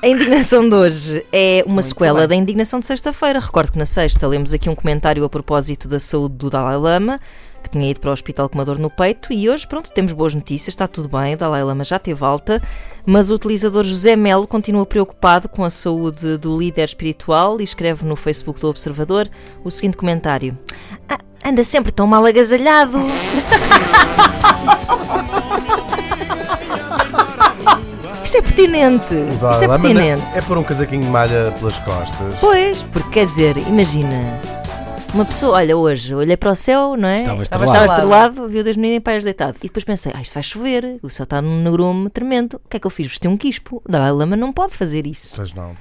A indignação de hoje é uma sequela da indignação de sexta-feira. Recordo que na sexta lemos aqui um comentário a propósito da saúde do Dalai Lama, que tinha ido para o hospital com uma dor no peito, e hoje, pronto, temos boas notícias, está tudo bem, o Dalai Lama já teve alta, mas o utilizador José Melo continua preocupado com a saúde do líder espiritual e escreve no Facebook do Observador o seguinte comentário: "Ah, Anda sempre tão mal agasalhado. Isto é pertinente. O Isto é pertinente. É por um casaquinho de malha pelas costas. Pois, porque quer dizer, imagina, uma pessoa, olha, hoje olhei para o céu, não é? Estava Estava estrelado. estrelado, viu Deus menino e pais deitado. E depois pensei, ah, isto vai chover, o céu está num negrume tremendo. O que é que eu fiz? Vesti um quispo. O Dalai Lama não pode fazer isso. Pois não.